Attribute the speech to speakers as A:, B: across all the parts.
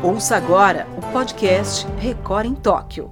A: Ouça agora o podcast Record em Tóquio.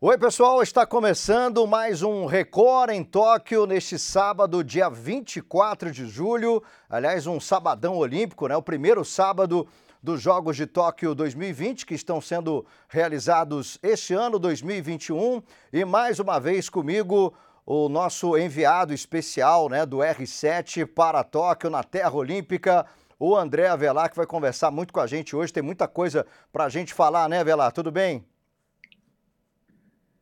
B: Oi, pessoal, está começando mais um Record em Tóquio neste sábado, dia 24 de julho. Aliás, um sabadão olímpico, né? O primeiro sábado dos Jogos de Tóquio 2020, que estão sendo realizados este ano, 2021. E mais uma vez comigo, o nosso enviado especial né, do R7 para Tóquio, na Terra Olímpica, o André Avelar, que vai conversar muito com a gente hoje. Tem muita coisa para a gente falar, né, Avelar? Tudo bem?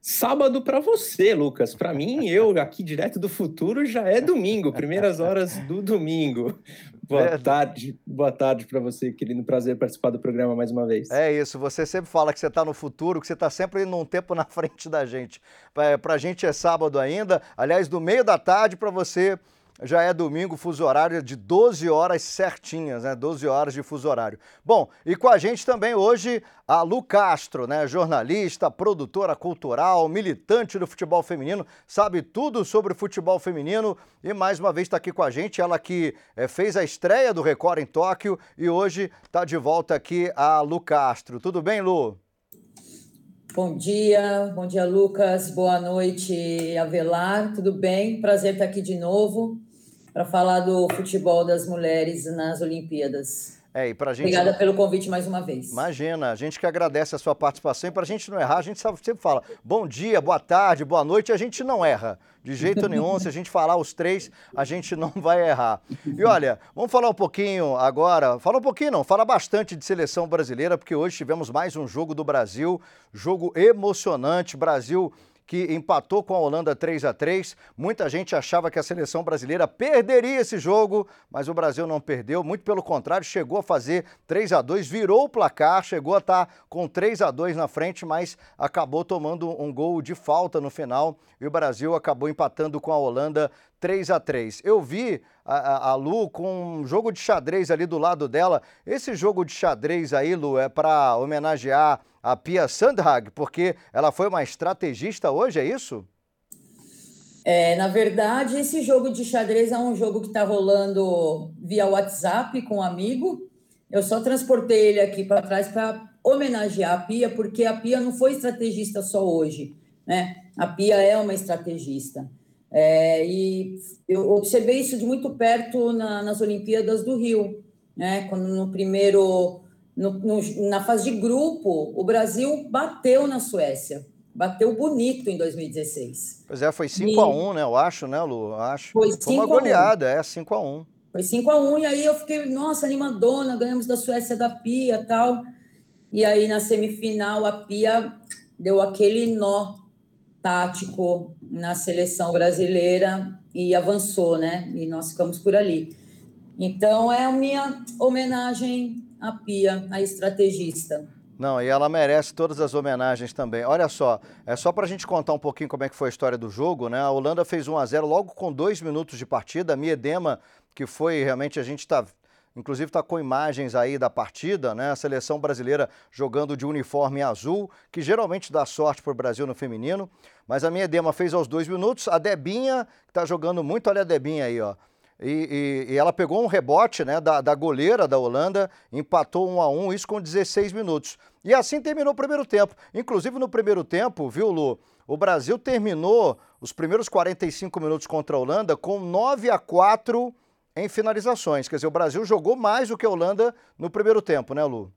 C: Sábado para você, Lucas. Para mim, eu aqui direto do futuro já é domingo, primeiras horas do domingo. Boa é. tarde, boa tarde para você, querido. Prazer participar do programa mais uma vez.
B: É isso, você sempre fala que você está no futuro, que você está sempre num tempo na frente da gente. Para a gente é sábado ainda, aliás, do meio da tarde para você já é domingo, fuso horário de 12 horas certinhas, né? 12 horas de fuso horário. Bom, e com a gente também hoje a Lu Castro, né? Jornalista, produtora cultural, militante do futebol feminino, sabe tudo sobre futebol feminino e mais uma vez está aqui com a gente. Ela que é, fez a estreia do Record em Tóquio e hoje está de volta aqui a Lu Castro. Tudo bem, Lu?
D: Bom dia, bom dia, Lucas. Boa noite, Avelar. Tudo bem? Prazer estar aqui de novo para falar do futebol das mulheres nas Olimpíadas.
B: É, e pra gente...
D: Obrigada pelo convite mais uma vez.
B: Imagina, a gente que agradece a sua participação e para a gente não errar, a gente sempre fala bom dia, boa tarde, boa noite, a gente não erra. De jeito nenhum, se a gente falar os três, a gente não vai errar. E olha, vamos falar um pouquinho agora, fala um pouquinho não, fala bastante de seleção brasileira, porque hoje tivemos mais um jogo do Brasil, jogo emocionante, Brasil que empatou com a Holanda 3 a 3. Muita gente achava que a seleção brasileira perderia esse jogo, mas o Brasil não perdeu, muito pelo contrário, chegou a fazer 3 a 2, virou o placar, chegou a estar com 3 a 2 na frente, mas acabou tomando um gol de falta no final e o Brasil acabou empatando com a Holanda 3 a 3 Eu vi a, a, Lu com um jogo de xadrez ali do lado dela. Esse jogo de xadrez aí, Lu, é para homenagear a Pia Sandhag, porque ela foi uma estrategista hoje, é isso?
D: É, na verdade, esse jogo de xadrez é um jogo que está rolando via WhatsApp com um amigo. Eu só transportei ele aqui para trás para homenagear a Pia, porque a Pia não foi estrategista só hoje, né? A Pia é uma estrategista. É, e eu observei isso de muito perto na, nas Olimpíadas do Rio, né? Quando no primeiro no, no, na fase de grupo, o Brasil bateu na Suécia. Bateu bonito em 2016.
B: Pois é, foi 5x1, né? Eu acho, né, Lu? Eu acho. Foi, foi uma goleada, é 5x1.
D: Foi 5x1, e aí eu fiquei, nossa, animadona, ganhamos da Suécia da Pia tal. E aí na semifinal a Pia deu aquele nó tático na seleção brasileira e avançou, né? E nós ficamos por ali. Então é a minha homenagem a Pia, a estrategista.
B: Não, e ela merece todas as homenagens também. Olha só, é só para a gente contar um pouquinho como é que foi a história do jogo, né? A Holanda fez 1 a 0 logo com dois minutos de partida. A Miedema, que foi realmente a gente está Inclusive está com imagens aí da partida, né? A seleção brasileira jogando de uniforme azul, que geralmente dá sorte para o Brasil no feminino. Mas a minha Dema fez aos dois minutos. A Debinha, que está jogando muito, olha a Debinha aí, ó. E, e, e, ela pegou um rebote né, da, da goleira da Holanda, empatou um a um, isso com 16 minutos. E assim terminou o primeiro tempo. Inclusive no primeiro tempo, viu, Lu? O Brasil terminou os primeiros 45 minutos contra a Holanda com 9 a 4 em finalizações. Quer dizer, o Brasil jogou mais do que a Holanda no primeiro tempo, né, Lu?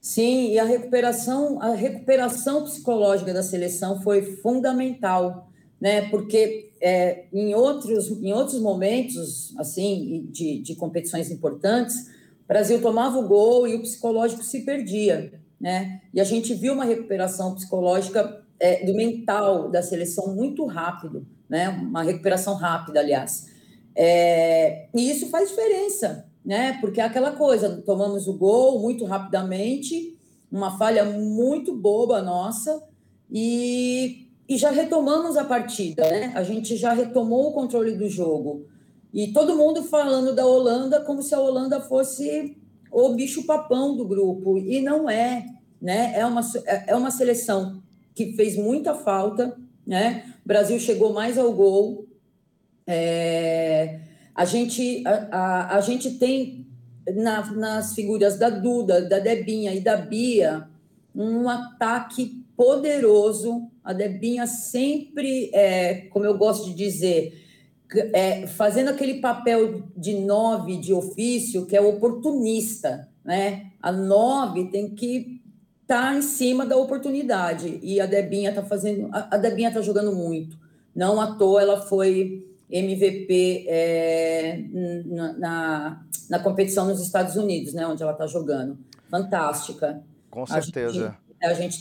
D: Sim, e a recuperação, a recuperação psicológica da seleção foi fundamental, né? Porque é, em, outros, em outros momentos, assim, de, de competições importantes, o Brasil tomava o gol e o psicológico se perdia, né? E a gente viu uma recuperação psicológica é, do mental da seleção muito rápido, né? Uma recuperação rápida, aliás. É, e isso faz diferença, né? Porque é aquela coisa, tomamos o gol muito rapidamente, uma falha muito boba nossa, e, e já retomamos a partida, né? A gente já retomou o controle do jogo. E todo mundo falando da Holanda como se a Holanda fosse o bicho papão do grupo, e não é, né? É uma, é uma seleção que fez muita falta, né? O Brasil chegou mais ao gol, é, a gente, a, a, a gente tem na, nas figuras da Duda, da Debinha e da Bia um ataque poderoso. A Debinha sempre, é, como eu gosto de dizer, é, fazendo aquele papel de nove de ofício, que é oportunista, né? A nove tem que estar tá em cima da oportunidade. E a Debinha está fazendo. A, a Debinha está jogando muito. Não à toa ela foi MVP é, na, na, na, competição nos Estados Unidos, né? Onde ela está jogando. Fantástica.
B: Com certeza.
D: A gente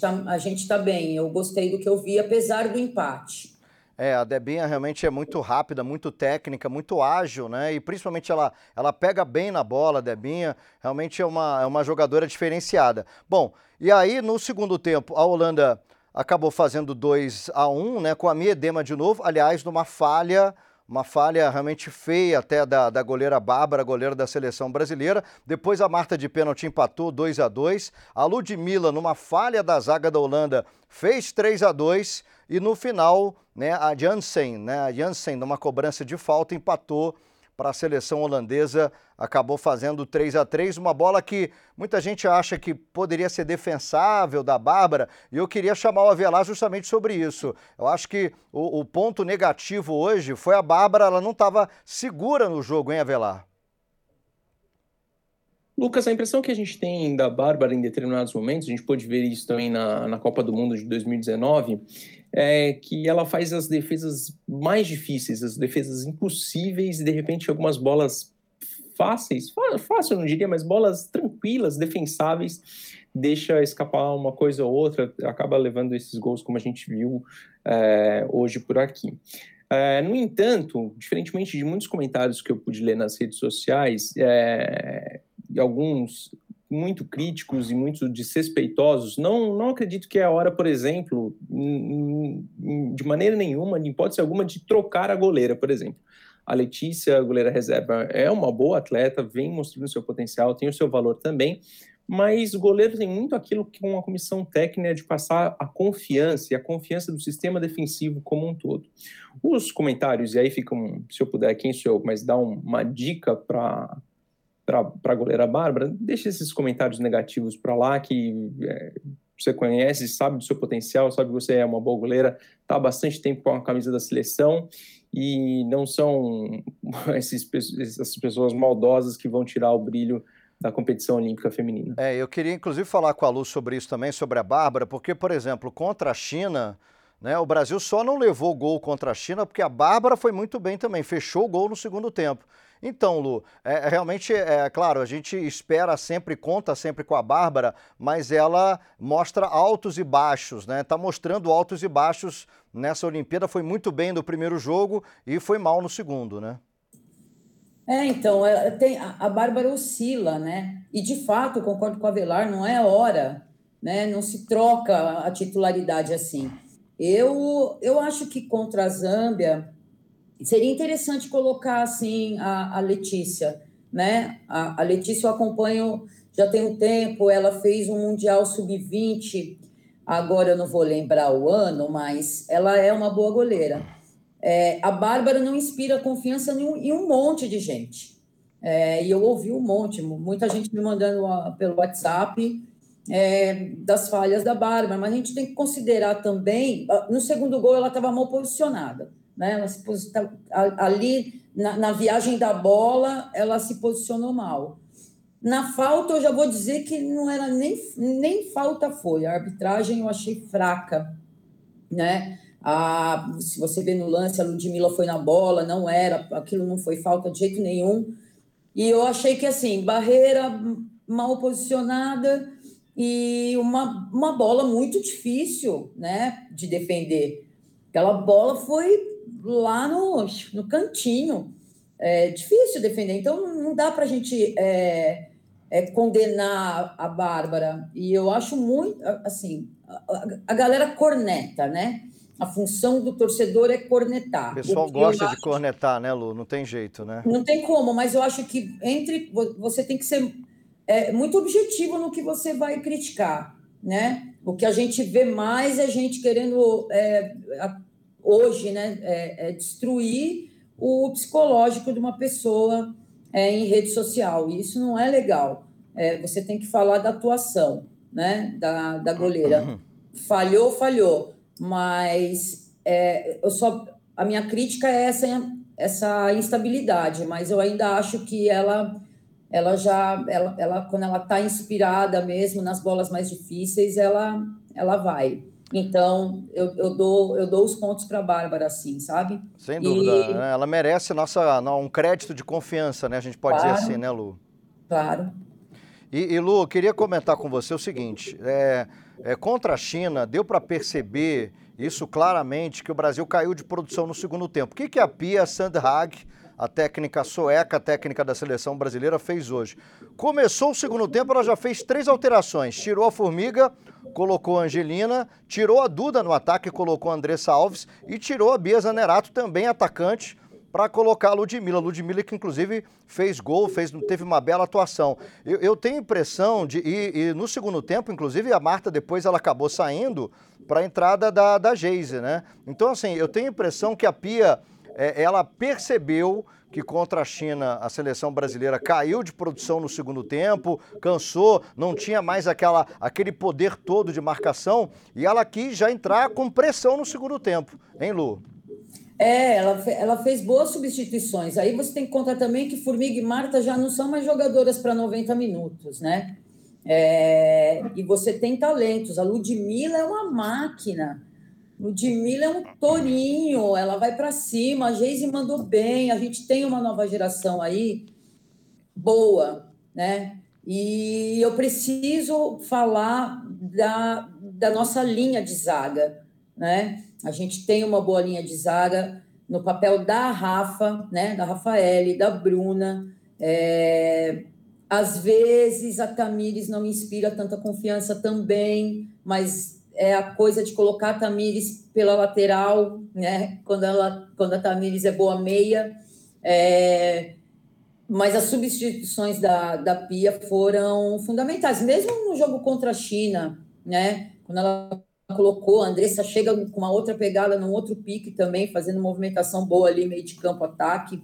D: está tá bem. Eu gostei do que eu vi, apesar do empate.
B: É, a Debinha realmente é muito rápida, muito técnica, muito ágil, né? E principalmente ela, ela pega bem na bola, a Debinha. Realmente é uma, é uma jogadora diferenciada. Bom, e aí no segundo tempo, a Holanda acabou fazendo 2 a 1 né? Com a Miedema de novo, aliás, numa falha uma falha realmente feia até da, da goleira Bárbara, goleira da seleção brasileira. Depois a Marta de pênalti empatou 2 a 2 A Ludmilla, numa falha da zaga da Holanda, fez 3 a 2 E no final, né, a Jansen, né, a numa cobrança de falta, empatou para a seleção holandesa, acabou fazendo 3 a 3 uma bola que muita gente acha que poderia ser defensável da Bárbara, e eu queria chamar o Avelar justamente sobre isso. Eu acho que o, o ponto negativo hoje foi a Bárbara, ela não estava segura no jogo, hein, Avelar?
C: Lucas, a impressão que a gente tem da Bárbara em determinados momentos, a gente pôde ver isso também na, na Copa do Mundo de 2019, é que ela faz as defesas mais difíceis, as defesas impossíveis, e de repente algumas bolas fáceis, fácil eu não diria, mas bolas tranquilas, defensáveis, deixa escapar uma coisa ou outra, acaba levando esses gols como a gente viu é, hoje por aqui. É, no entanto, diferentemente de muitos comentários que eu pude ler nas redes sociais, é, alguns muito críticos e muito desrespeitosos, não, não acredito que é a hora, por exemplo, de maneira nenhuma, de hipótese alguma, de trocar a goleira, por exemplo. A Letícia, a goleira reserva, é uma boa atleta, vem mostrando seu potencial, tem o seu valor também, mas o goleiro tem muito aquilo que uma comissão técnica é de passar a confiança e a confiança do sistema defensivo como um todo. Os comentários, e aí ficam, se eu puder, quem sou eu, mas dá uma dica para para a goleira Bárbara, deixe esses comentários negativos para lá, que é, você conhece, sabe do seu potencial, sabe que você é uma boa goleira, está há bastante tempo com a camisa da seleção e não são esses, essas pessoas maldosas que vão tirar o brilho da competição olímpica feminina.
B: É, eu queria inclusive falar com a Lu sobre isso também, sobre a Bárbara, porque, por exemplo, contra a China, né, o Brasil só não levou gol contra a China porque a Bárbara foi muito bem também, fechou o gol no segundo tempo. Então, Lu, é, é, realmente, é claro, a gente espera sempre, conta sempre com a Bárbara, mas ela mostra altos e baixos, né? Tá mostrando altos e baixos nessa Olimpíada. Foi muito bem no primeiro jogo e foi mal no segundo, né?
D: É, então, é, tem, a Bárbara oscila, né? E de fato, concordo com a Velar, não é hora, né? Não se troca a titularidade assim. Eu, eu acho que contra a Zâmbia seria interessante colocar assim a, a Letícia, né? A, a, Letícia eu acompanho já tem um tempo, ela fez um Mundial Sub-20, agora eu não vou lembrar o ano, mas ela é uma boa goleira. É, a Bárbara não inspira confiança em um, em um monte de gente. É, e eu ouvi um monte, muita gente me mandando pelo WhatsApp é, das falhas da Bárbara, mas a gente tem que considerar também, no segundo gol ela estava mal posicionada né? Ela se posiciona, ali na, na, viagem da bola, ela se posicionou mal. Na falta, eu já vou dizer que não era nem, nem falta foi. A arbitragem eu achei fraca, né? A, se você vê no lance, a Ludmilla foi na bola, não era, aquilo não foi falta de jeito nenhum. E eu achei que, assim, barreira mal posicionada e uma, uma bola muito difícil, né, de defender. Aquela bola foi lá no, no cantinho. É difícil defender, então não dá para a gente é, é, condenar a Bárbara. E eu acho muito, assim, a, a, galera corneta, né? A função do torcedor é cornetar.
B: O pessoal o gosta de cornetar, né, Lu? Não tem jeito, né?
D: Não tem como, mas eu acho que entre você tem que ser é, muito objetivo no que você vai criticar, né? O que a gente vê mais é gente querendo é, hoje, né, é, é destruir o psicológico de uma pessoa é, em rede social. E isso não é legal. É, você tem que falar da atuação né, da, da goleira. Uhum. Falhou, falhou. Mas é, eu só, a minha crítica é essa, essa instabilidade, mas eu ainda acho que ela ela já ela, ela quando ela está inspirada mesmo nas bolas mais difíceis ela ela vai então, eu, eu, dou, eu dou os pontos para a Bárbara, assim, sabe?
B: Sem dúvida. E... Né? Ela merece nossa, um crédito de confiança, né? A gente pode claro, dizer assim, né, Lu?
D: Claro.
B: E, e Lu, eu queria comentar com você o seguinte: é, é contra a China, deu para perceber isso claramente que o Brasil caiu de produção no segundo tempo. O que, que a Pia Sandhag a técnica sueca, a técnica da seleção brasileira, fez hoje. Começou o segundo tempo, ela já fez três alterações. Tirou a Formiga, colocou a Angelina, tirou a Duda no ataque, colocou a Andressa Alves e tirou a Bia Zanerato, também atacante, para colocar a Ludmilla. Ludmilla que inclusive fez gol, fez, teve uma bela atuação. Eu, eu tenho impressão de. E, e, no segundo tempo, inclusive, a Marta depois ela acabou saindo para a entrada da, da Geise, né? Então, assim, eu tenho impressão que a Pia é, ela percebeu que contra a China a seleção brasileira caiu de produção no segundo tempo, cansou, não tinha mais aquela, aquele poder todo de marcação e ela quis já entrar com pressão no segundo tempo, hein, Lu?
D: É, ela, ela fez boas substituições. Aí você tem que contar também que Formiga e Marta já não são mais jogadoras para 90 minutos, né? É, e você tem talentos. A Ludmilla é uma máquina. Ludmilla é um tourinho, ela vai para cima, a Geise mandou bem, a gente tem uma nova geração aí boa, né? E eu preciso falar da, da nossa linha de zaga, né? A gente tem uma boa linha de zaga no papel da Rafa, né? Da Rafaele, da Bruna. É... Às vezes a Tamires não inspira tanta confiança também, mas é a coisa de colocar a Tamires pela lateral, né? Quando, ela, quando a Tamires é boa meia. É, mas as substituições da, da Pia foram fundamentais, mesmo no jogo contra a China, né? Quando ela colocou, a Andressa chega com uma outra pegada, num outro pique também, fazendo movimentação boa ali, meio de campo, ataque.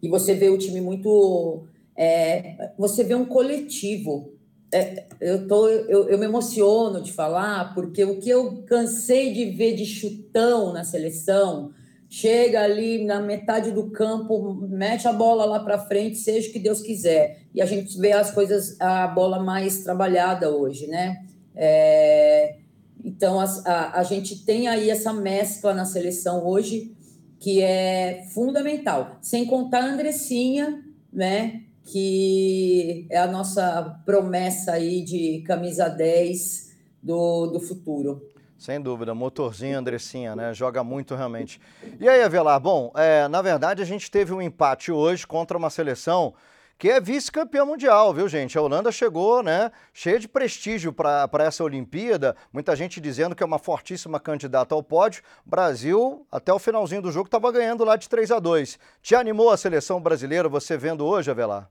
D: E você vê o time muito. É, você vê um coletivo, é, eu, tô, eu, eu me emociono de falar, porque o que eu cansei de ver de chutão na seleção, chega ali na metade do campo, mete a bola lá para frente, seja o que Deus quiser. E a gente vê as coisas, a bola mais trabalhada hoje, né? É, então, a, a, a, gente tem aí essa mescla na seleção hoje que é fundamental. Sem contar a Andressinha, né? Que é a nossa promessa aí de camisa 10 do, do futuro.
B: Sem dúvida, motorzinho Andressinha, né? Joga muito realmente. E aí, Avelar, bom, é, na verdade a gente teve um empate hoje contra uma seleção que é vice-campeã mundial, viu, gente? A Holanda chegou, né, cheia de prestígio para essa Olimpíada, muita gente dizendo que é uma fortíssima candidata ao pódio. Brasil, até o finalzinho do jogo, estava ganhando lá de 3 a 2 Te animou a seleção brasileira, você vendo hoje, Avelar?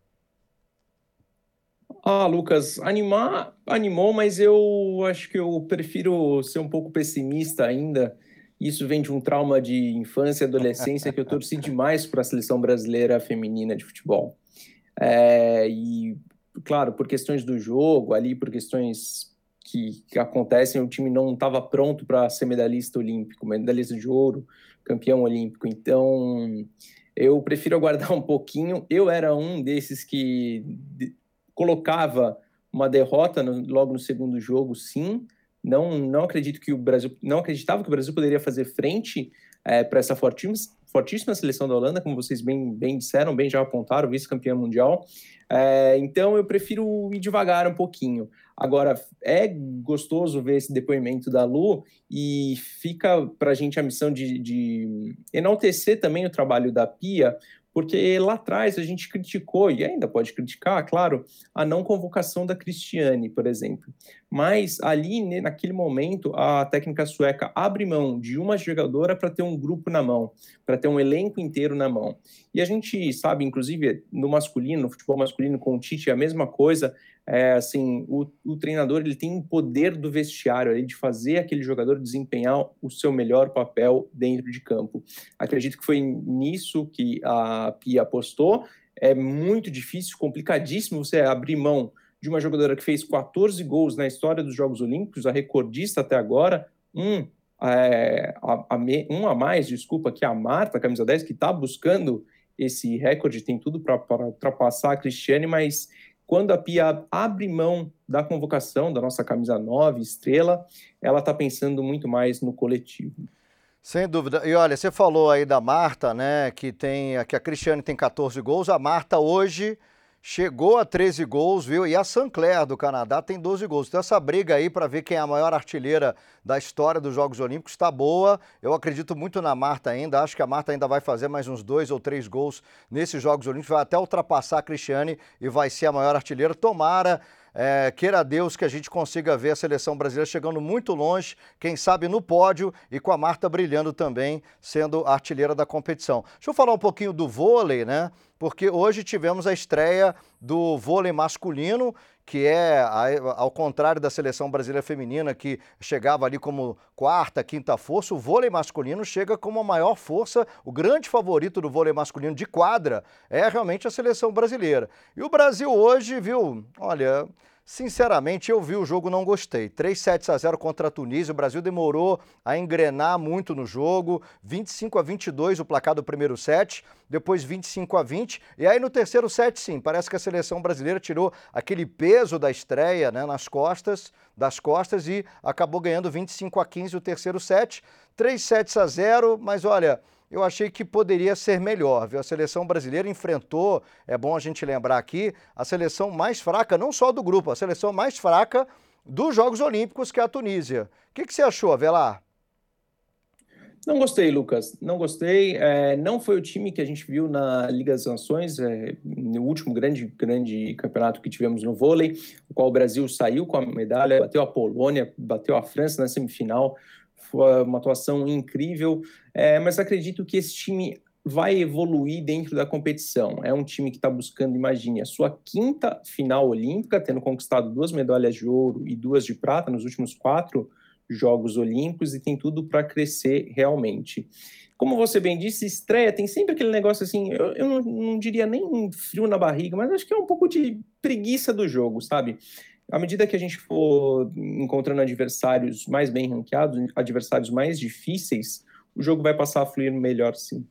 C: Ah, Lucas, animar animou, mas eu acho que eu prefiro ser um pouco pessimista ainda. Isso vem de um trauma de infância e adolescência que eu torci demais para a seleção brasileira feminina de futebol. É, e, claro, por questões do jogo, ali, por questões que, que acontecem, o time não estava pronto para ser medalhista olímpico, medalhista de ouro, campeão olímpico. Então, eu prefiro aguardar um pouquinho. Eu era um desses que colocava uma derrota no, logo no segundo jogo, sim. Não, não acredito que o Brasil, não acreditava que o Brasil poderia fazer frente é, para essa fortíssima, fortíssima seleção da Holanda, como vocês bem, bem disseram, bem já apontaram, vice-campeã mundial. É, então eu prefiro ir devagar um pouquinho. Agora, é gostoso ver esse depoimento da Lu e fica para a gente a missão de, de enaltecer também o trabalho da Pia, porque lá atrás a gente criticou, e ainda pode criticar, claro, a não convocação da Cristiane, por exemplo. Mas ali, naquele momento, a técnica sueca abre mão de uma jogadora para ter um grupo na mão, para ter um elenco inteiro na mão. E a gente sabe, inclusive, no masculino, no futebol masculino com o Tite, é a mesma coisa. É, assim, o, o treinador ele tem o poder do vestiário ali, de fazer aquele jogador desempenhar o seu melhor papel dentro de campo. Acredito que foi nisso que a Pia apostou. É muito difícil, complicadíssimo você abrir mão de uma jogadora que fez 14 gols na história dos Jogos Olímpicos, a recordista até agora, um é, a, a, um a mais, desculpa, que a Marta, camisa 10, que está buscando esse recorde, tem tudo para ultrapassar a Cristiane, mas quando a Pia abre mão da convocação da nossa camisa 9, estrela, ela está pensando muito mais no coletivo.
B: Sem dúvida. E olha, você falou aí da Marta, né, que tem, que a Cristiane tem 14 gols, a Marta hoje chegou a 13 gols, viu? E a Sancler do Canadá tem 12 gols. Então essa briga aí para ver quem é a maior artilheira da história dos Jogos Olímpicos está boa. Eu acredito muito na Marta ainda. Acho que a Marta ainda vai fazer mais uns dois ou três gols nesses Jogos Olímpicos. Vai até ultrapassar a Cristiane e vai ser a maior artilheira. Tomara. É, queira Deus que a gente consiga ver a seleção brasileira chegando muito longe, quem sabe no pódio e com a Marta brilhando também, sendo artilheira da competição. Deixa eu falar um pouquinho do vôlei, né? porque hoje tivemos a estreia do vôlei masculino, que é, ao contrário da seleção brasileira feminina, que chegava ali como quarta, quinta força, o vôlei masculino chega como a maior força, o grande favorito do vôlei masculino de quadra é realmente a seleção brasileira. E o Brasil hoje, viu, olha, Sinceramente, eu vi o jogo, não gostei. 3 sets a 0 contra a Tunísia. O Brasil demorou a engrenar muito no jogo. 25 a 22 o placar do primeiro set, depois 25 a 20. E aí no terceiro set, sim, parece que a seleção brasileira tirou aquele peso da estreia né, nas costas, das costas e acabou ganhando 25 a 15 o terceiro set. 3 sets a 0, mas olha, eu achei que poderia ser melhor. Viu? A seleção brasileira enfrentou, é bom a gente lembrar aqui, a seleção mais fraca, não só do grupo, a seleção mais fraca dos Jogos Olímpicos, que é a Tunísia. O que, que você achou, Avelar?
C: Não gostei, Lucas. Não gostei. É, não foi o time que a gente viu na Liga das Nações, é, no último grande, grande campeonato que tivemos no vôlei, o qual o Brasil saiu com a medalha, bateu a Polônia, bateu a França na semifinal uma atuação incrível, é, mas acredito que esse time vai evoluir dentro da competição. É um time que está buscando, imagine, a sua quinta final olímpica, tendo conquistado duas medalhas de ouro e duas de prata nos últimos quatro Jogos Olímpicos e tem tudo para crescer realmente. Como você bem disse, estreia tem sempre aquele negócio assim, eu, eu não, não diria nem frio na barriga, mas acho que é um pouco de preguiça do jogo, sabe? À medida que a gente for encontrando adversários mais bem ranqueados, adversários mais difíceis, o jogo vai passar a fluir melhor sim.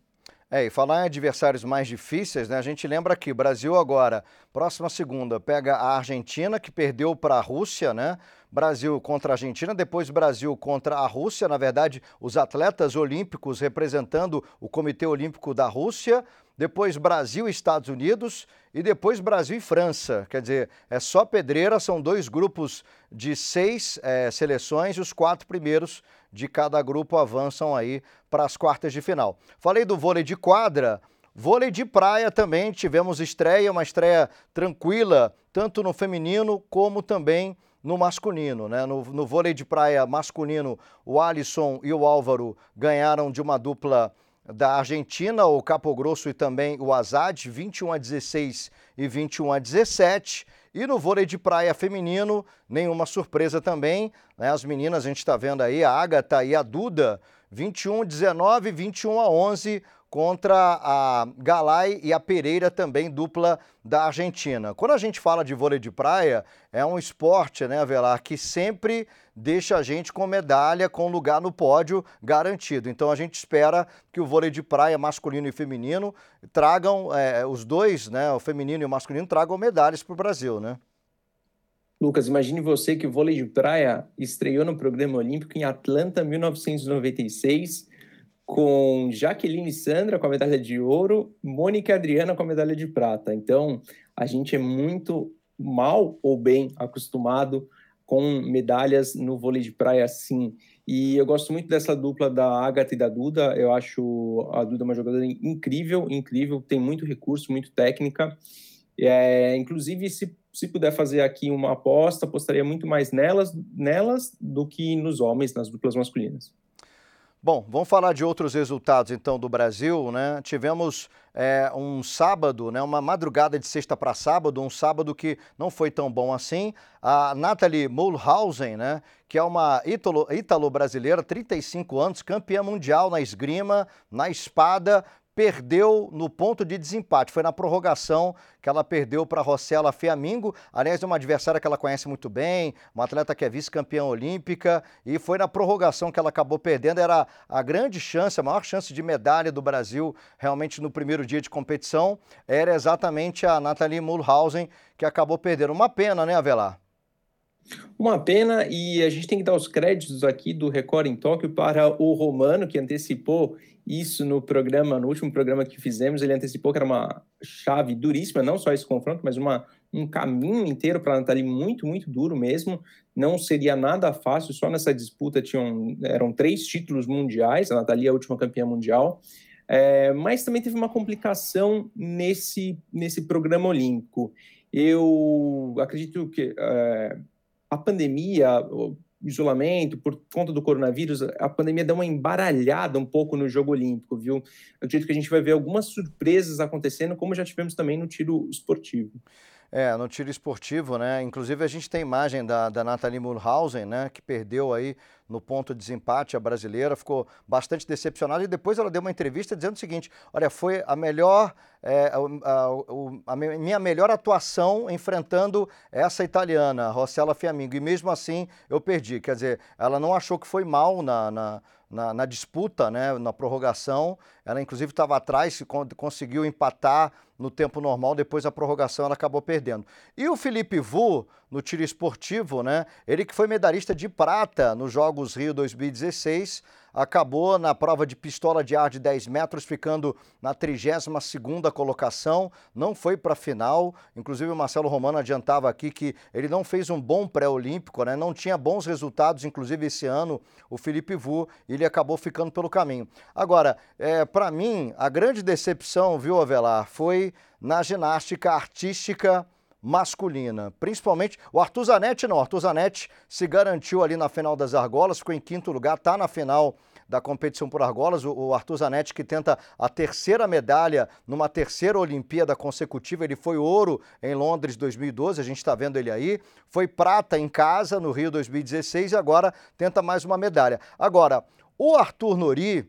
B: É, e falar em adversários mais difíceis, né? A gente lembra que Brasil agora, próxima segunda, pega a Argentina, que perdeu para a Rússia, né? Brasil contra a Argentina, depois Brasil contra a Rússia. Na verdade, os atletas olímpicos representando o Comitê Olímpico da Rússia. Depois Brasil e Estados Unidos e depois Brasil e França. Quer dizer, é só pedreira, são dois grupos de seis é, seleções e os quatro primeiros de cada grupo avançam aí para as quartas de final. Falei do vôlei de quadra, vôlei de praia também tivemos estreia, uma estreia tranquila, tanto no feminino como também no masculino. Né? No, no vôlei de praia masculino, o Alisson e o Álvaro ganharam de uma dupla da Argentina, o Capo Grosso e também o Azad, 21 a 16 e 21 a 17. E no vôlei de praia feminino, nenhuma surpresa também. Né? As meninas, a gente está vendo aí, a Agatha e a Duda, 21 a 19, 21 a 11 contra a Galay e a Pereira, também dupla da Argentina. Quando a gente fala de vôlei de praia, é um esporte, né, Avelar, que sempre deixa a gente com medalha, com lugar no pódio garantido. Então a gente espera que o vôlei de praia masculino e feminino tragam, é, os dois, né, o feminino e o masculino, tragam medalhas para o Brasil, né?
C: Lucas, imagine você que o vôlei de praia estreou no programa olímpico em Atlanta, 1996 com Jaqueline Sandra com a medalha de ouro, Mônica Adriana com a medalha de prata. Então, a gente é muito mal ou bem acostumado com medalhas no vôlei de praia assim. E eu gosto muito dessa dupla da Agatha e da Duda. Eu acho a Duda uma jogadora incrível, incrível, tem muito recurso, muito técnica. É, inclusive, se, se puder fazer aqui uma aposta, apostaria muito mais nelas, nelas do que nos homens, nas duplas masculinas.
B: Bom, vamos falar de outros resultados então do Brasil, né? Tivemos é, um sábado, né, uma madrugada de sexta para sábado, um sábado que não foi tão bom assim. A Nathalie Mulhausen, né, que é uma ítalo-brasileira, 35 anos, campeã mundial na esgrima, na espada, perdeu no ponto de desempate. Foi na prorrogação que ela perdeu para Rossella Fiamingo. Aliás, é uma adversária que ela conhece muito bem, uma atleta que é vice-campeã olímpica. E foi na prorrogação que ela acabou perdendo. Era a grande chance, a maior chance de medalha do Brasil realmente no primeiro dia de competição. Era exatamente a Nathalie Mulhausen que acabou perdendo. Uma pena, né, Avelar?
C: Uma pena, e a gente tem que dar os créditos aqui do Record em Tóquio para o Romano, que antecipou isso no programa, no último programa que fizemos. Ele antecipou que era uma chave duríssima, não só esse confronto, mas uma, um caminho inteiro para a Nathalie muito, muito duro mesmo. Não seria nada fácil, só nessa disputa tinham, eram três títulos mundiais, a Nathalie é a última campeã mundial. É, mas também teve uma complicação nesse, nesse programa olímpico. Eu acredito que. É, a pandemia, isolamento, por conta do coronavírus, a pandemia deu uma embaralhada um pouco no jogo olímpico, viu? Eu acredito que a gente vai ver algumas surpresas acontecendo, como já tivemos também no tiro esportivo.
B: É, no tiro esportivo, né? Inclusive a gente tem imagem da, da Nathalie Mulhausen, né? Que perdeu aí no ponto de desempate a brasileira, ficou bastante decepcionada e depois ela deu uma entrevista dizendo o seguinte: olha, foi a melhor, é, a, a, a, minha melhor atuação enfrentando essa italiana, Rossella Fiamingo, e mesmo assim eu perdi. Quer dizer, ela não achou que foi mal na, na na, na, disputa, né, na prorrogação. Ela, inclusive, estava atrás, conseguiu empatar no tempo normal, depois a prorrogação ela acabou perdendo. E o Felipe Vu, no tiro esportivo, né, ele que foi medalhista de prata nos Jogos Rio 2016, acabou na prova de pistola de ar de 10 metros, ficando na 32ª colocação, não foi para a final, inclusive o Marcelo Romano adiantava aqui que ele não fez um bom pré-olímpico, né? não tinha bons resultados, inclusive esse ano, o Felipe Vu, ele acabou ficando pelo caminho. Agora, é, para mim, a grande decepção, viu, Avelar, foi na ginástica artística masculina. Principalmente o Arthur Zanetti não. O Arthur Zanetti se garantiu ali na final das argolas, ficou em quinto lugar, está na final da competição por argolas. O, Arthur Zanetti que tenta a terceira medalha numa terceira Olimpíada consecutiva. Ele foi ouro em Londres 2012, a gente está vendo ele aí. Foi prata em casa no Rio 2016 e agora tenta mais uma medalha. Agora, o Arthur Nori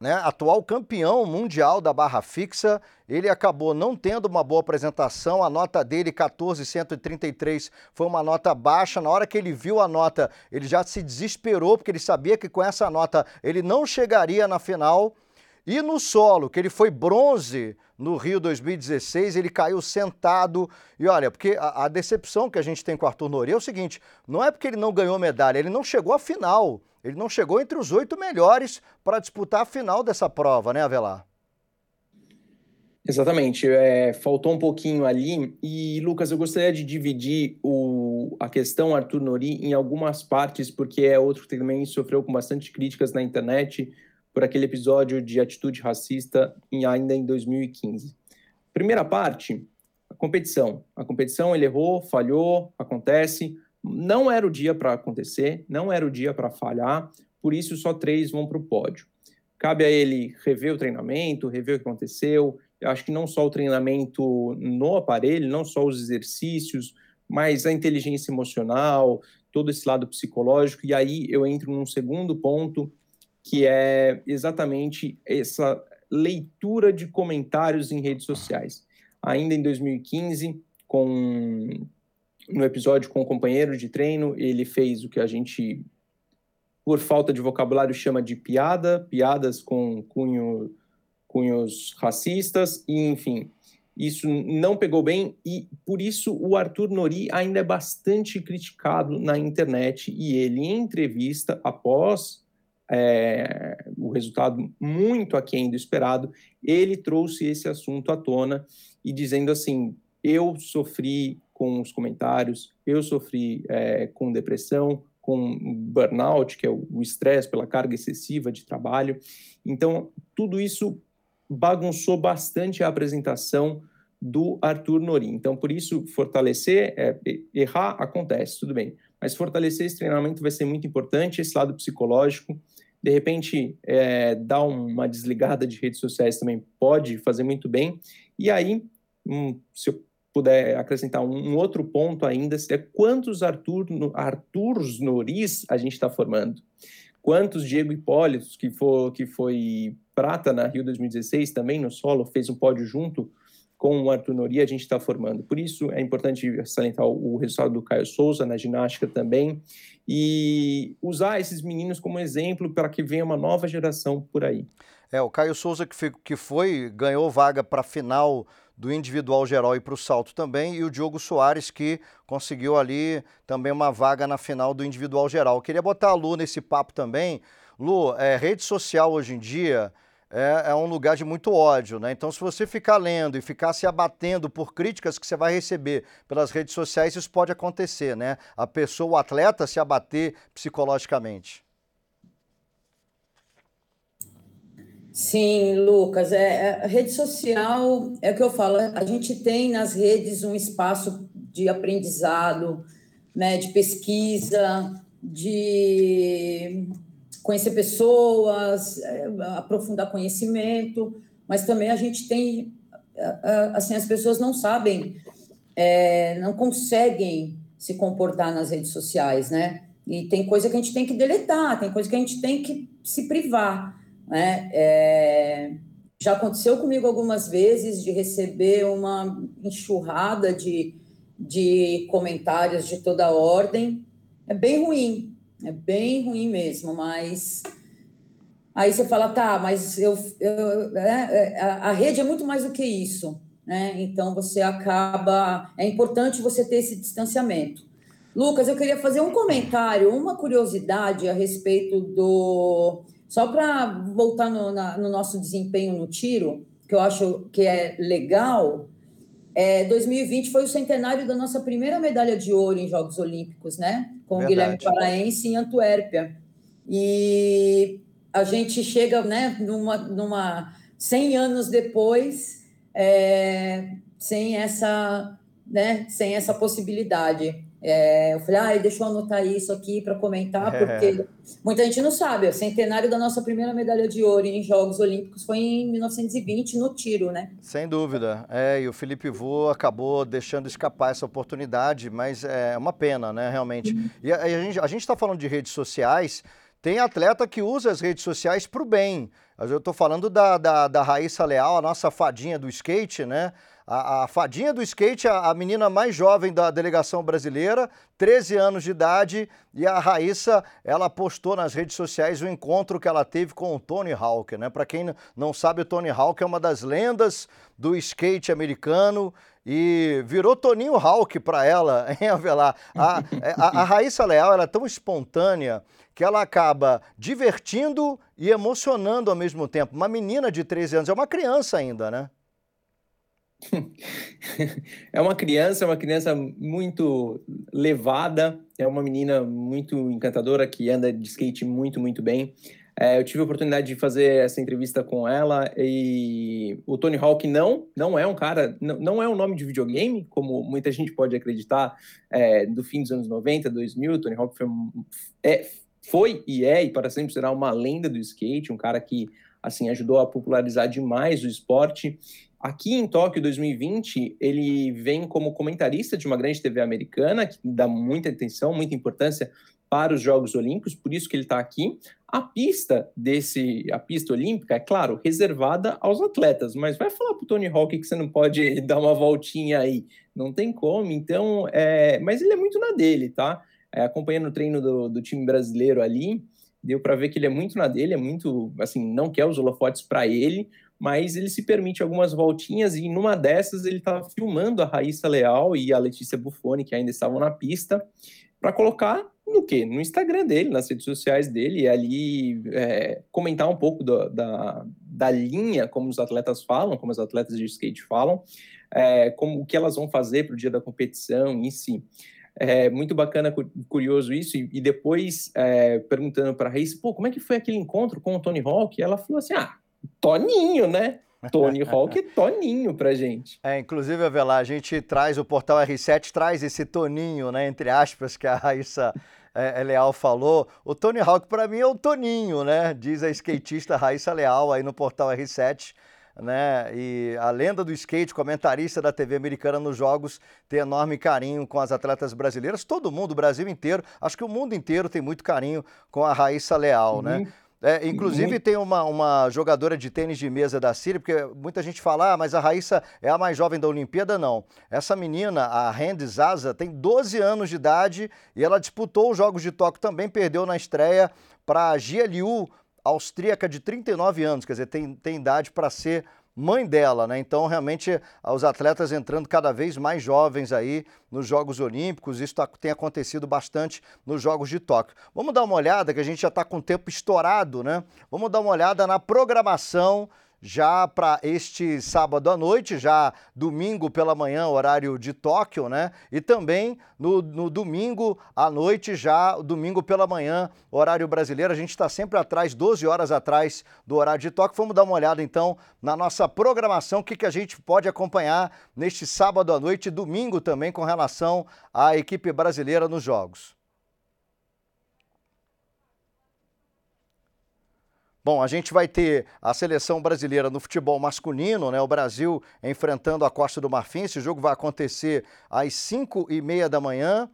B: né, atual campeão mundial da barra fixa, ele acabou não tendo uma boa apresentação, a nota dele, 14,133, foi uma nota baixa. Na hora que ele viu a nota, ele já se desesperou, porque ele sabia que com essa nota ele não chegaria na final. E no solo, que ele foi bronze no Rio 2016, ele caiu sentado. E olha, porque a, a decepção que a gente tem com o Arthur Nori é o seguinte: não é porque ele não ganhou medalha, ele não chegou à final. Ele não chegou entre os oito melhores para disputar a final dessa prova, né, Avelar?
C: Exatamente, é, faltou um pouquinho ali. E, Lucas, eu gostaria de dividir o, a questão Arthur Nori em algumas partes, porque é outro que também sofreu com bastante críticas na internet por aquele episódio de atitude racista em, ainda em 2015. Primeira parte, a competição. A competição ele errou, falhou, acontece não era o dia para acontecer, não era o dia para falhar, por isso só três vão para o pódio. Cabe a ele rever o treinamento, rever o que aconteceu. Eu acho que não só o treinamento no aparelho, não só os exercícios, mas a inteligência emocional, todo esse lado psicológico. E aí eu entro num segundo ponto, que é exatamente essa leitura de comentários em redes sociais. Ainda em 2015, com no episódio com o companheiro de treino, ele fez o que a gente, por falta de vocabulário, chama de piada, piadas com cunho, cunhos racistas, e enfim, isso não pegou bem, e por isso o Arthur Nori ainda é bastante criticado na internet, e ele, em entrevista, após é, o resultado muito aquém do esperado, ele trouxe esse assunto à tona e dizendo assim: eu sofri com os comentários, eu sofri é, com depressão, com burnout, que é o estresse pela carga excessiva de trabalho. Então, tudo isso bagunçou bastante a apresentação do Arthur Nori. Então, por isso, fortalecer, é, errar acontece, tudo bem, mas fortalecer esse treinamento vai ser muito importante, esse lado psicológico, De repente, é, dar uma desligada de redes sociais também pode fazer muito bem. E aí, se eu puder acrescentar um, outro ponto ainda, é quantos Arthur, Arthurs Noris a gente está formando? Quantos Diego Hipólito, que, for, que foi prata na Rio 2016, também no solo, fez um pódio junto com o Arthur Nori, a gente está formando. Por isso, é importante salientar o resultado do Caio Souza na ginástica também, e usar esses meninos como exemplo para que venha uma nova geração por aí.
B: É, o Caio Souza que foi, que foi ganhou vaga para a final do individual geral e para o salto também, e o Diogo Soares, que conseguiu ali também uma vaga na final do individual geral. Eu queria botar a Lu nesse papo também. Lu, é, rede social hoje em dia é, é, um lugar de muito ódio, né? Então, se você ficar lendo e ficar se abatendo por críticas que você vai receber pelas redes sociais, isso pode acontecer, né? A pessoa, o atleta, se abater psicologicamente.
D: Sim, Lucas, é, é, rede social é o que eu falo. A gente tem nas redes um espaço de aprendizado, né, de pesquisa, de conhecer pessoas, é, aprofundar conhecimento, mas também a gente tem, assim, as pessoas não sabem, é, não conseguem se comportar nas redes sociais, né? E tem coisa que a gente tem que deletar, tem coisa que a gente tem que se privar. Né? É, já aconteceu comigo algumas vezes de receber uma enxurrada de, de comentários de toda ordem. É bem ruim, é bem ruim mesmo, mas aí você fala, tá, mas eu, eu é, a, a rede é muito mais do que isso, né? Então você acaba, é importante você ter esse distanciamento. Lucas, eu queria fazer um comentário, uma curiosidade a respeito do só para voltar no, na, no, nosso desempenho no tiro, que eu acho que é legal, é, 2020 foi o centenário da nossa primeira medalha de ouro em Jogos Olímpicos, né? Com Verdade. o Guilherme Paraense em Antuérpia. E a gente chega, né, numa, numa 100 anos depois, é, sem essa, né, sem essa possibilidade. É, eu falei, ah, deixa eu anotar isso aqui para comentar, é. porque muita gente não sabe. O centenário da nossa primeira medalha de ouro em Jogos Olímpicos foi em 1920 no tiro, né?
B: Sem dúvida. É, e o Felipe Vu acabou deixando escapar essa oportunidade, mas é uma pena, né, realmente. Uhum. E a, a gente está falando de redes sociais. Tem atleta que usa as redes sociais para o bem. Eu estou falando da, da, da Raíssa Leal, a nossa fadinha do skate, né? A, a fadinha do skate, a, a, menina mais jovem da delegação brasileira, 13 anos de idade, e a Raíssa, ela postou nas redes sociais o encontro que ela teve com o Tony Hawk, né? Para quem não sabe, o Tony Hawk é uma das lendas do skate americano e virou Toninho Hawk para ela, hein, Avelar? A, é, a, a Raíssa Leal, ela é tão espontânea que ela acaba divertindo e emocionando ao mesmo tempo. Uma menina de 13 anos, é uma criança ainda, né?
C: é uma criança, é uma criança muito levada, é uma menina muito encantadora que anda de skate muito, muito bem. É, eu tive a oportunidade de fazer essa entrevista com ela e o Tony Hawk não, não é um cara, não, não é um nome de videogame, como muita gente pode acreditar, é, do fim dos anos 90, 2000, Tony Hawk foi, é, foi e é e para sempre será uma lenda do skate, um cara que assim ajudou a popularizar demais o esporte Aqui em Tóquio 2020, ele vem como comentarista de uma grande TV americana, que dá muita atenção, muita importância para os Jogos Olímpicos, por isso que ele está aqui. A pista desse, a pista olímpica, é claro, reservada aos atletas, mas vai falar para o Tony Hawk que você não pode dar uma voltinha aí, não tem como. Então, é, mas ele é muito na dele, tá? É, acompanhando o treino do, do time brasileiro ali, deu para ver que ele é muito na dele, é muito, assim, não quer os holofotes para ele, mas ele se permite algumas voltinhas e numa dessas ele estava filmando a Raíssa Leal e a Letícia Buffoni, que ainda estavam na pista, para colocar no quê? No Instagram dele, nas redes sociais dele, e ali é, comentar um pouco do, da, da linha, como os atletas falam, como os atletas de skate falam, é, como o que elas vão fazer para o dia da competição em si. É muito bacana, curioso isso. E, e depois, é, perguntando para a Raíssa, pô, como é que foi aquele encontro com o Tony Hawk? E ela falou assim: ah, Toninho, né? Tony Hawk Toninho pra gente.
B: É, inclusive, Avelar, a gente traz, o portal R7 traz esse Toninho, né, entre aspas, que a Raíssa é, é, Leal falou, o Tony Hawk para mim é o Toninho, né? Diz a skatista Raíssa Leal aí no portal R7. Né? E a lenda do skate, comentarista da TV americana nos jogos, tem enorme carinho com as atletas brasileiras. Todo mundo, o Brasil inteiro, acho que o mundo inteiro tem muito carinho com a Raíssa Leal, uhum. né? É, inclusive uhum. tem uma, uma jogadora de tênis de mesa da Síria, porque muita gente fala, ah, mas a Raíssa é a mais jovem da Olimpíada. Não. Essa menina, a Randy Zaza, tem 12 anos de idade e ela disputou os Jogos de Tóquio também, perdeu na estreia para a Jia Liu, austríaca de 39 anos, quer dizer, tem, tem idade para ser mãe dela, né? Então, realmente, os atletas entrando cada vez mais jovens aí nos Jogos Olímpicos, isso tá, tem acontecido bastante nos Jogos de Tóquio. Vamos dar uma olhada, que a gente já está com o tempo estourado, né? Vamos dar uma olhada na programação já para este sábado à noite, já domingo pela manhã, horário de Tóquio, né? E também no, no domingo à noite, já domingo pela manhã, horário brasileiro. A gente está sempre atrás, 12 horas atrás do horário de Tóquio. Vamos dar uma olhada então na nossa programação, o que, que a gente pode acompanhar neste sábado à noite e domingo também com relação à equipe brasileira nos Jogos. Bom, a gente vai ter a seleção brasileira no futebol masculino, né? O Brasil enfrentando a Costa do Marfim. Esse jogo vai acontecer às 5 e meia da manhã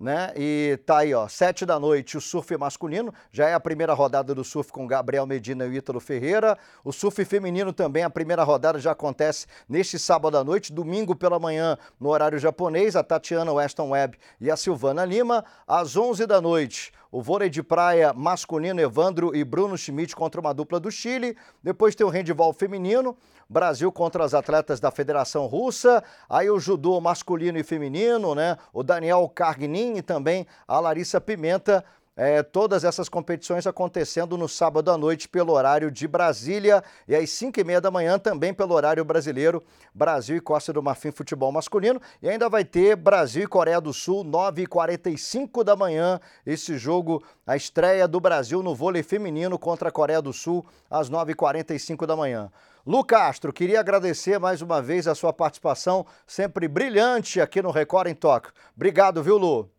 B: né? E tá aí, ó, sete da noite, o surf masculino, já é a primeira rodada do surf com Gabriel Medina e Ítalo Ferreira. O surf feminino também, a primeira rodada já acontece neste sábado à noite, domingo pela manhã, no horário japonês, a Tatiana Weston Webb e a Silvana Lima. Às 11 da noite, o vôlei de praia masculino, Evandro e Bruno Schmidt contra uma dupla do Chile. Depois tem o handball feminino, Brasil contra as atletas da Federação Russa. Aí o judô masculino e feminino, né? O Daniel Cargnin e também a Larissa Pimenta é, todas essas competições acontecendo no sábado à noite pelo horário de Brasília e às 5 e meia da manhã também pelo horário brasileiro, Brasil e Costa do Marfim Futebol Masculino. E ainda vai ter Brasil e Coreia do Sul, 9h45 da manhã, esse jogo, a estreia do Brasil no vôlei feminino contra a Coreia do Sul, às 9h45 da manhã. Lu Castro, queria agradecer mais uma vez a sua participação, sempre brilhante aqui no Record em Tóquio. Obrigado, viu, Lu?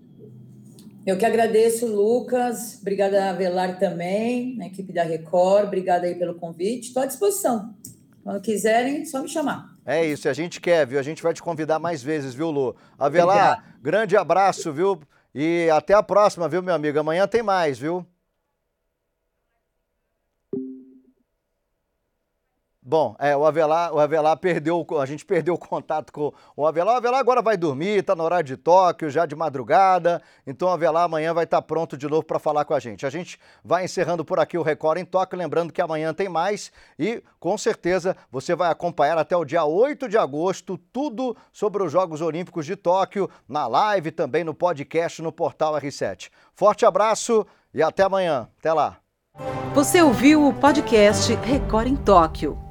D: Eu que agradeço, Lucas. Obrigada, Avelar também, na equipe da Record. Obrigada aí pelo convite. Estou à disposição. Quando quiserem, só me chamar.
B: É isso, a gente quer, viu? A gente vai te convidar mais vezes, viu, Lu? Avelar, Obrigada. grande abraço, viu? E até a próxima, viu, meu amigo? Amanhã tem mais, viu? Bom, é, o Avelar, o Avelar perdeu, a gente perdeu o contato com o Avelar. O Avelar agora vai dormir, está no horário de Tóquio, já de madrugada. Então o Avelar amanhã vai estar tá pronto de novo para falar com a gente. A gente vai encerrando por aqui o Record em Tóquio, lembrando que amanhã tem mais e com certeza você vai acompanhar até o dia 8 de agosto tudo sobre os Jogos Olímpicos de Tóquio, na live, também no podcast no portal R7. Forte abraço e até amanhã. Até lá.
A: Você ouviu o podcast Record em Tóquio.